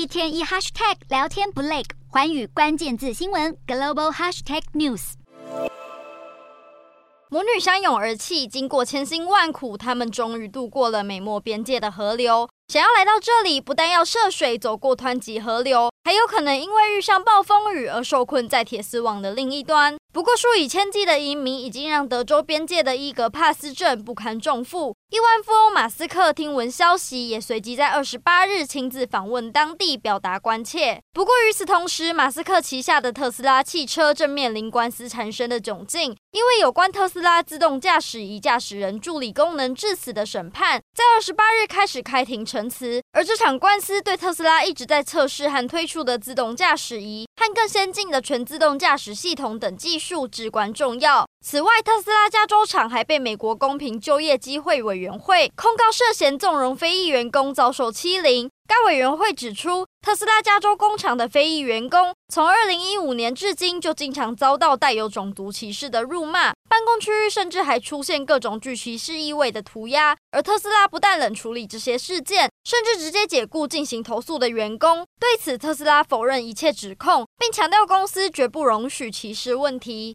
一天一 hashtag 聊天不累，寰宇关键字新闻 global hashtag news。母女相拥而泣，经过千辛万苦，他们终于渡过了美墨边界的河流。想要来到这里，不但要涉水走过湍急河流，还有可能因为遇上暴风雨而受困在铁丝网的另一端。不过，数以千计的移民已经让德州边界的伊格帕斯镇不堪重负。亿万富翁马斯克听闻消息，也随即在二十八日亲自访问当地，表达关切。不过与此同时，马斯克旗下的特斯拉汽车正面临官司缠身的窘境，因为有关特斯拉自动驾驶仪驾驶人助理功能致死的审判，在二十八日开始开庭陈词。而这场官司对特斯拉一直在测试和推出的自动驾驶仪和更先进的全自动驾驶系统等技术至关重要。此外，特斯拉加州厂还被美国公平就业机会委员会控告涉嫌纵容非裔员工遭受欺凌。该委员会指出，特斯拉加州工厂的非裔员工从2015年至今就经常遭到带有种族歧视的辱骂，办公区域甚至还出现各种具歧视意味的涂鸦。而特斯拉不但冷处理这些事件，甚至直接解雇进行投诉的员工。对此，特斯拉否认一切指控，并强调公司绝不容许歧视问题。